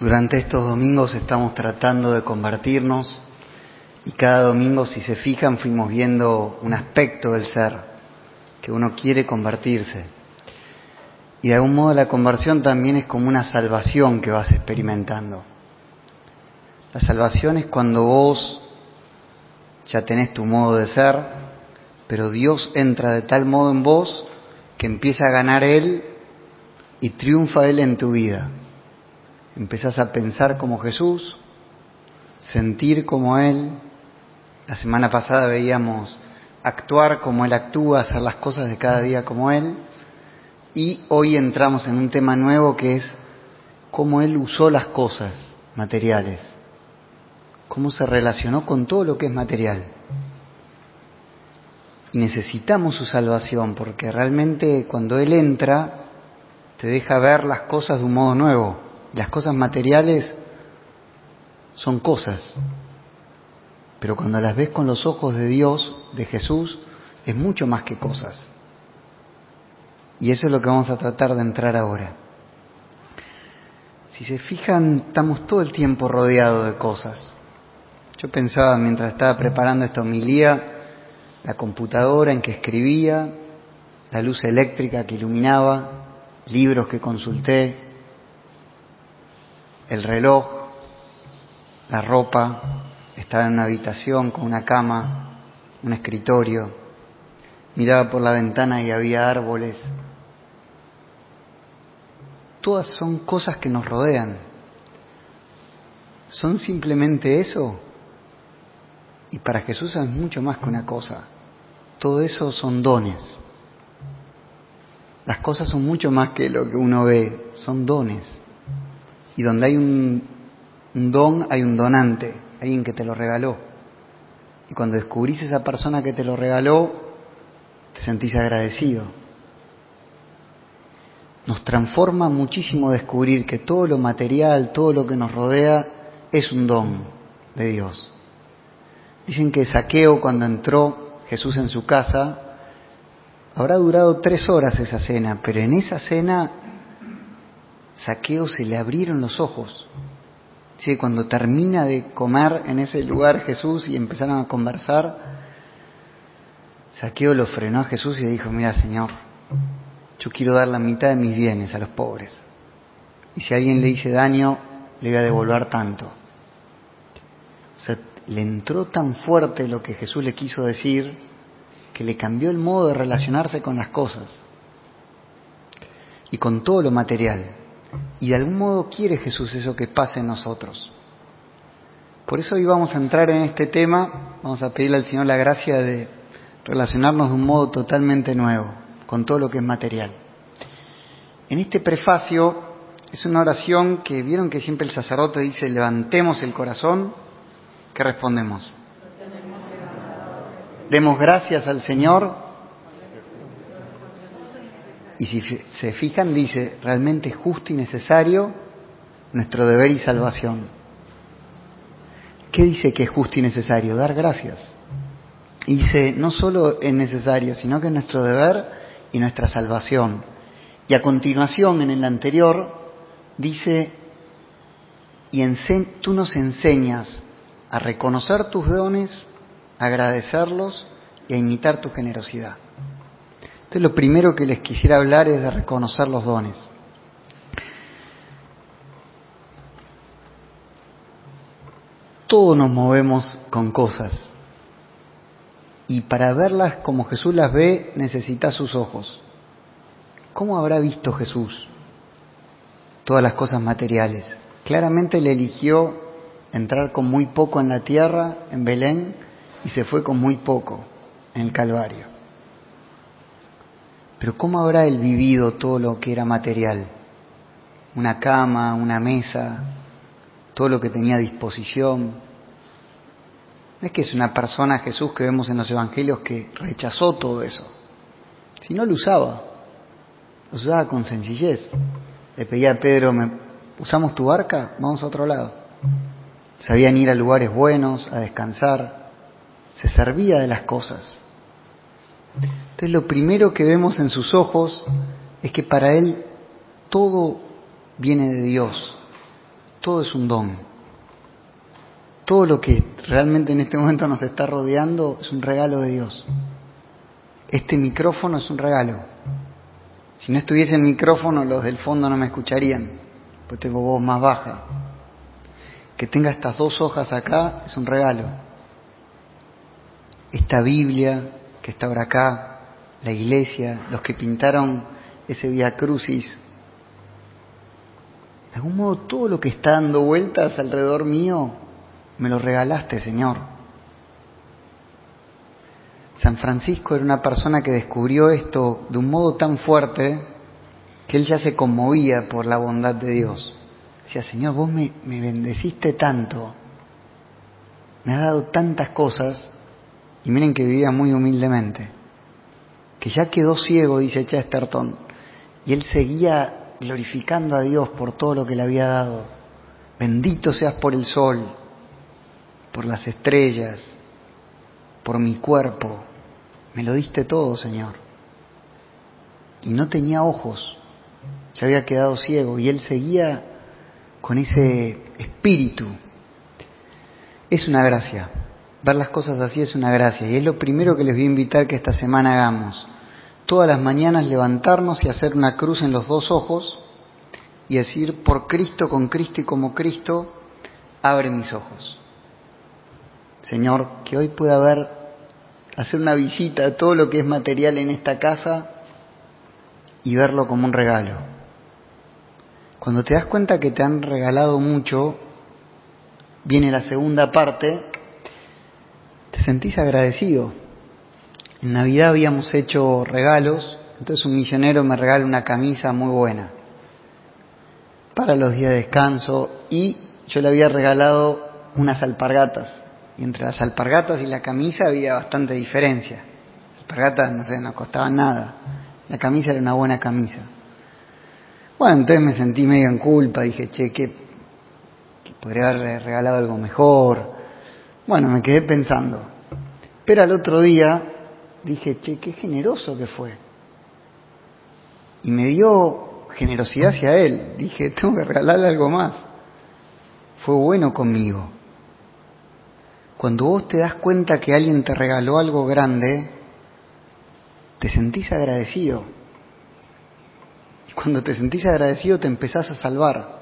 Durante estos domingos estamos tratando de convertirnos y cada domingo, si se fijan, fuimos viendo un aspecto del ser que uno quiere convertirse. Y de algún modo la conversión también es como una salvación que vas experimentando. La salvación es cuando vos ya tenés tu modo de ser, pero Dios entra de tal modo en vos que empieza a ganar Él y triunfa Él en tu vida empezás a pensar como Jesús, sentir como Él. La semana pasada veíamos actuar como Él actúa, hacer las cosas de cada día como Él. Y hoy entramos en un tema nuevo que es cómo Él usó las cosas materiales, cómo se relacionó con todo lo que es material. Y necesitamos su salvación porque realmente cuando Él entra te deja ver las cosas de un modo nuevo las cosas materiales son cosas, pero cuando las ves con los ojos de Dios, de Jesús, es mucho más que cosas. Y eso es lo que vamos a tratar de entrar ahora. Si se fijan, estamos todo el tiempo rodeados de cosas. Yo pensaba mientras estaba preparando esta homilía, la computadora en que escribía, la luz eléctrica que iluminaba, libros que consulté, el reloj, la ropa, estaba en una habitación con una cama, un escritorio, miraba por la ventana y había árboles. Todas son cosas que nos rodean. ¿Son simplemente eso? Y para Jesús es mucho más que una cosa. Todo eso son dones. Las cosas son mucho más que lo que uno ve, son dones. Y donde hay un, don, hay un donante, alguien que te lo regaló. Y cuando descubrís esa persona que te lo regaló, te sentís agradecido. Nos transforma muchísimo descubrir que todo lo material, todo lo que nos rodea, es un don de Dios. Dicen que Saqueo, cuando entró Jesús en su casa, habrá durado tres horas esa cena, pero en esa cena Saqueo se le abrieron los ojos. Cuando termina de comer en ese lugar Jesús y empezaron a conversar, Saqueo lo frenó a Jesús y le dijo, mira Señor, yo quiero dar la mitad de mis bienes a los pobres. Y si alguien le hice daño, le voy a devolver tanto. O sea, le entró tan fuerte lo que Jesús le quiso decir que le cambió el modo de relacionarse con las cosas y con todo lo material. Y de algún modo quiere Jesús eso que pase en nosotros. Por eso hoy vamos a entrar en este tema, vamos a pedirle al Señor la gracia de relacionarnos de un modo totalmente nuevo con todo lo que es material. En este prefacio es una oración que vieron que siempre el sacerdote dice levantemos el corazón, ¿qué respondemos? Demos gracias al Señor y si se fijan, dice, realmente justo y necesario nuestro deber y salvación. ¿Qué dice que es justo y necesario? Dar gracias. Y dice, no solo es necesario, sino que es nuestro deber y nuestra salvación. Y a continuación, en el anterior, dice, y tú nos enseñas a reconocer tus dones, a agradecerlos y a imitar tu generosidad. Entonces lo primero que les quisiera hablar es de reconocer los dones. Todos nos movemos con cosas y para verlas como Jesús las ve necesita sus ojos. ¿Cómo habrá visto Jesús todas las cosas materiales? Claramente le eligió entrar con muy poco en la tierra, en Belén, y se fue con muy poco en el Calvario. Pero ¿cómo habrá él vivido todo lo que era material? Una cama, una mesa, todo lo que tenía a disposición. No es que es una persona, Jesús, que vemos en los evangelios que rechazó todo eso, Si no lo usaba, lo usaba con sencillez. Le pedía a Pedro, ¿usamos tu barca? Vamos a otro lado. Sabían ir a lugares buenos, a descansar, se servía de las cosas. Entonces lo primero que vemos en sus ojos es que para él todo viene de Dios. Todo es un don. Todo lo que realmente en este momento nos está rodeando es un regalo de Dios. Este micrófono es un regalo. Si no estuviese el micrófono, los del fondo no me escucharían, pues tengo voz más baja. Que tenga estas dos hojas acá es un regalo. Esta Biblia que está ahora acá, la iglesia, los que pintaron ese Via Crucis, de algún modo todo lo que está dando vueltas alrededor mío, me lo regalaste, Señor. San Francisco era una persona que descubrió esto de un modo tan fuerte que él ya se conmovía por la bondad de Dios. Decía, Señor, vos me, bendeciste tanto, me has dado tantas cosas, y miren que vivía muy humildemente, que ya quedó ciego, dice Chesterton, y él seguía glorificando a Dios por todo lo que le había dado. Bendito seas por el sol, por las estrellas, por mi cuerpo, me lo diste todo, Señor. Y no tenía ojos, se había quedado ciego y él seguía con ese espíritu. Es una gracia. Ver las cosas así es una gracia y es lo primero que les voy a invitar que esta semana hagamos. Todas las mañanas levantarnos y hacer una cruz en los dos ojos y decir, por Cristo, con Cristo y como Cristo, abre mis ojos. Señor, que hoy pueda ver hacer una visita a todo lo que es material en esta casa y verlo como un regalo. Cuando te das cuenta que te han regalado mucho, viene la segunda parte, te sentís agradecido. En Navidad habíamos hecho regalos, entonces un misionero me regala una camisa muy buena para los días de descanso y yo le había regalado unas alpargatas y entre las alpargatas y la camisa había bastante diferencia. Las alpargatas, no sé, no costaban nada. La camisa era una buena camisa. Bueno, entonces me sentí medio en culpa, dije, che, que, podría haber regalado algo mejor. Bueno, me quedé pensando. Pero al otro día dije, che, qué generoso que fue. Y me dio generosidad hacia él. Dije, tengo que regalarle algo más. Fue bueno conmigo. Cuando vos te das cuenta que alguien te regaló algo grande, te sentís agradecido. Y cuando te sentís agradecido te empezás a salvar.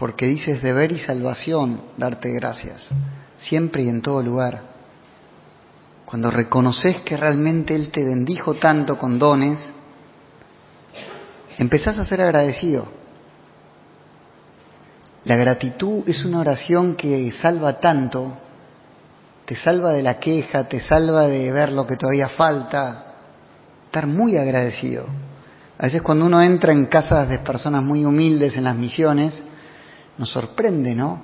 Porque dices deber y salvación darte gracias, siempre y en todo lugar. Cuando reconoces que realmente Él te bendijo tanto con dones, empezás a ser agradecido. La gratitud es una oración que salva tanto, te salva de la queja, te salva de ver lo que todavía falta, estar muy agradecido. A veces cuando uno entra en casas de personas muy humildes en las misiones, nos sorprende, ¿no?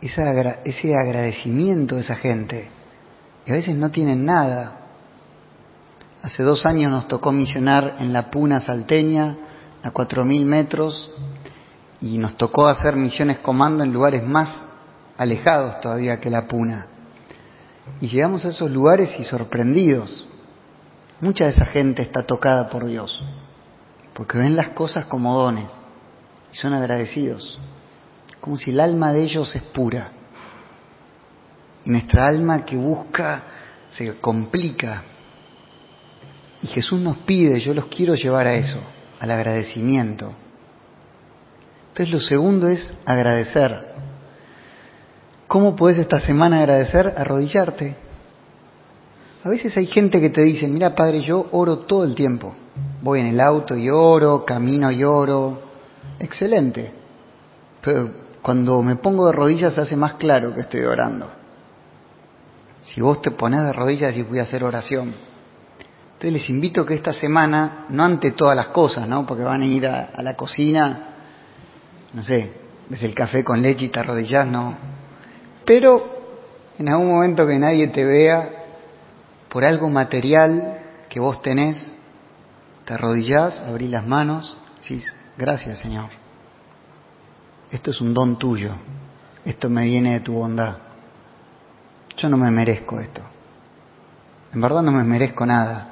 ese agradecimiento de esa gente. Y a veces no tienen nada. Hace dos años nos tocó misionar en la Puna salteña, a cuatro mil metros, y nos tocó hacer misiones comando en lugares más alejados todavía que la Puna. Y llegamos a esos lugares y sorprendidos. Mucha de esa gente está tocada por Dios, porque ven las cosas como dones y son agradecidos, como si el alma de ellos es pura. Y nuestra alma que busca se complica. Y Jesús nos pide, yo los quiero llevar a eso, al agradecimiento. Entonces lo segundo es agradecer. ¿Cómo puedes esta semana agradecer? Arrodillarte. A veces hay gente que te dice, mira padre, yo oro todo el tiempo. Voy en el auto y oro, camino y oro. Excelente. Pero cuando me pongo de rodillas se hace más claro que estoy orando. Si vos te pones de rodillas y voy a hacer oración. Entonces les invito que esta semana, no ante todas las cosas, ¿no? Porque van a ir a, la cocina no sé, ves el café con leche y te arrodillas, no. Pero en algún momento que nadie te vea, por algo material que vos tenés, te arrodillás, abrís las manos, decís, gracias Señor. Esto es un don tuyo, esto me viene de tu bondad. Yo no me merezco esto. En verdad no me merezco nada,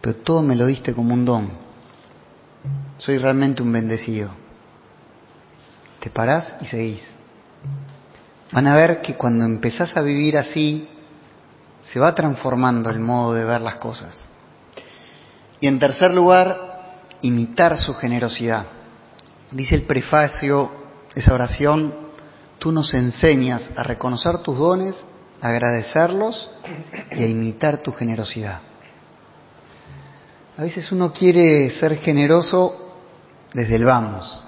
pero todo me lo diste como un don. Soy realmente un bendecido. te parás y seguís. Van a ver que cuando empezás a vivir así, se va transformando el modo de ver las cosas. Y en tercer lugar, imitar su generosidad. Dice el prefacio esa oración, tú nos enseñas a reconocer tus dones, a agradecerlos y a imitar tu generosidad. A veces uno quiere ser generoso desde el vamos.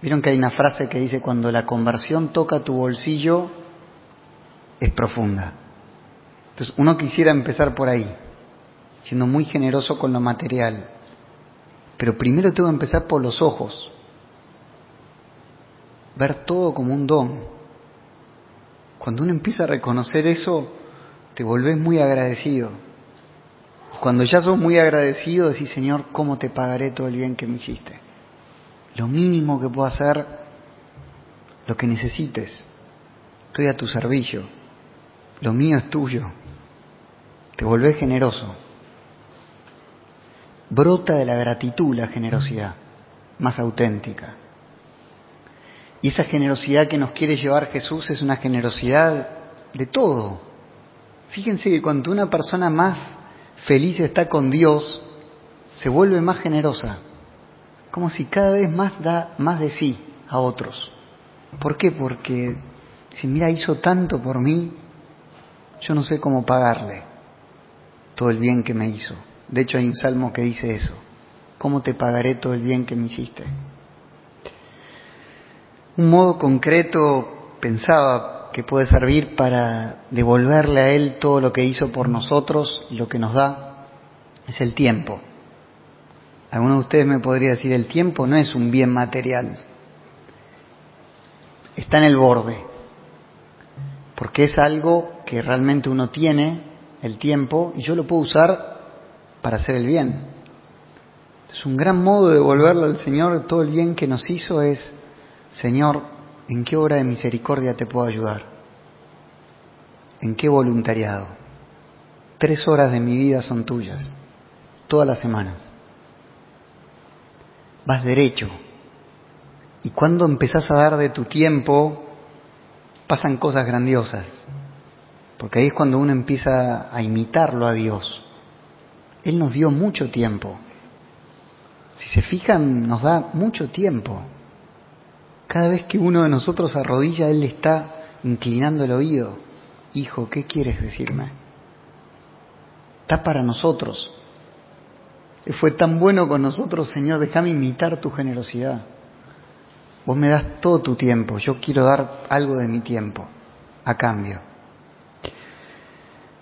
Vieron que hay una frase que dice, cuando la conversión toca tu bolsillo, es profunda. Entonces uno quisiera empezar por ahí, siendo muy generoso con lo material. Pero primero tengo que empezar por los ojos. Ver todo como un don. Cuando uno empieza a reconocer eso, te volvés muy agradecido. Cuando ya sos muy agradecido, decís, Señor, ¿cómo te pagaré todo el bien que me hiciste? Lo mínimo que puedo hacer, lo que necesites. Estoy a tu servicio. Lo mío es tuyo. Te volvés generoso. Brota de la gratitud la generosidad, más auténtica. Y esa generosidad que nos quiere llevar Jesús es una generosidad de todo. Fíjense que cuando una persona más feliz está con Dios, se vuelve más generosa, como si cada vez más da más de sí a otros. ¿Por qué? Porque si mira, hizo tanto por mí, yo no sé cómo pagarle todo el bien que me hizo. De hecho hay un salmo que dice eso, ¿cómo te pagaré todo el bien que me hiciste? Un modo concreto pensaba que puede servir para devolverle a Él todo lo que hizo por nosotros y lo que nos da es el tiempo. Alguno de ustedes me podría decir, el tiempo no es un bien material, está en el borde, porque es algo que realmente uno tiene, el tiempo, y yo lo puedo usar para hacer el bien. Es un gran modo de devolverle al Señor todo el bien que nos hizo es, Señor, ¿en qué obra de misericordia te puedo ayudar? ¿En qué voluntariado? Tres horas de mi vida son tuyas, todas las semanas vas derecho. Y cuando empezás a dar de tu tiempo, pasan cosas grandiosas. Porque ahí es cuando uno empieza a imitarlo a Dios. Él nos dio mucho tiempo. Si se fijan, nos da mucho tiempo. Cada vez que uno de nosotros arrodilla, Él está inclinando el oído. Hijo, ¿qué quieres decirme? Está para nosotros fue tan bueno con nosotros, Señor, déjame imitar tu generosidad. Vos me das todo tu tiempo, yo quiero dar algo de mi tiempo a cambio.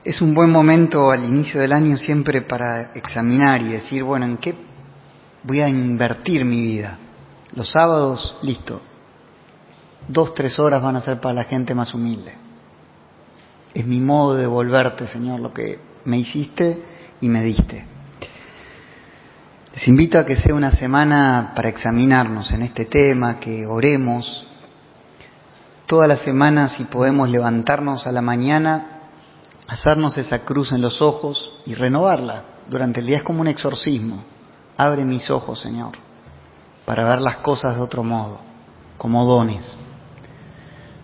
Es un buen momento al inicio del año siempre para examinar y decir, bueno, ¿en qué voy a invertir mi vida? Los sábados, listo. Dos, tres horas van a ser para la gente más humilde. Es mi modo de devolverte, Señor, lo que me hiciste y me diste. Les invito a que sea una semana para examinarnos en este tema, que oremos. Toda la semana, si podemos levantarnos a la mañana, hacernos esa cruz en los ojos y renovarla durante el día. Es como un exorcismo. Abre mis ojos, Señor, para ver las cosas de otro modo, como dones.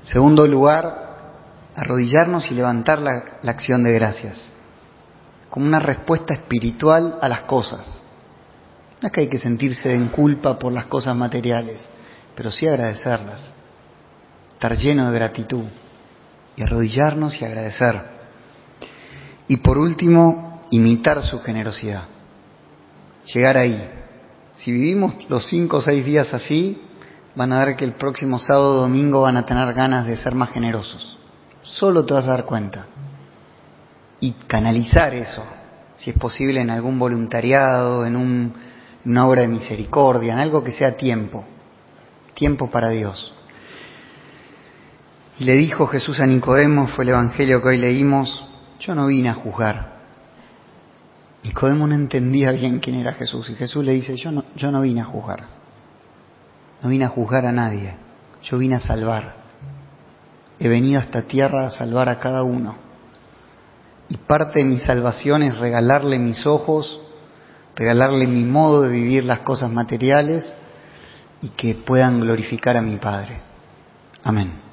Segundo lugar, arrodillarnos y levantar la, acción de gracias, como una respuesta espiritual a las cosas no es que hay que sentirse en culpa por las cosas materiales, pero sí agradecerlas, estar lleno de gratitud y arrodillarnos y agradecer. Y por último, imitar su generosidad, llegar ahí. Si vivimos los cinco o seis días así, van a ver que el próximo sábado o domingo van a tener ganas de ser más generosos. Solo te vas a dar cuenta. Y canalizar eso, si es posible, en algún voluntariado, en un una obra de misericordia, en algo que sea tiempo, tiempo para Dios. Y le dijo Jesús a Nicodemo, fue el Evangelio que hoy leímos, yo no vine a juzgar. Nicodemo no entendía bien quién era Jesús y Jesús le dice, yo no, yo no vine a juzgar, no vine a juzgar a nadie, yo vine a salvar. He venido a esta tierra a salvar a cada uno. Y parte de mi salvación es regalarle mis ojos regalarle mi modo de vivir las cosas materiales y que puedan glorificar a mi Padre. Amén.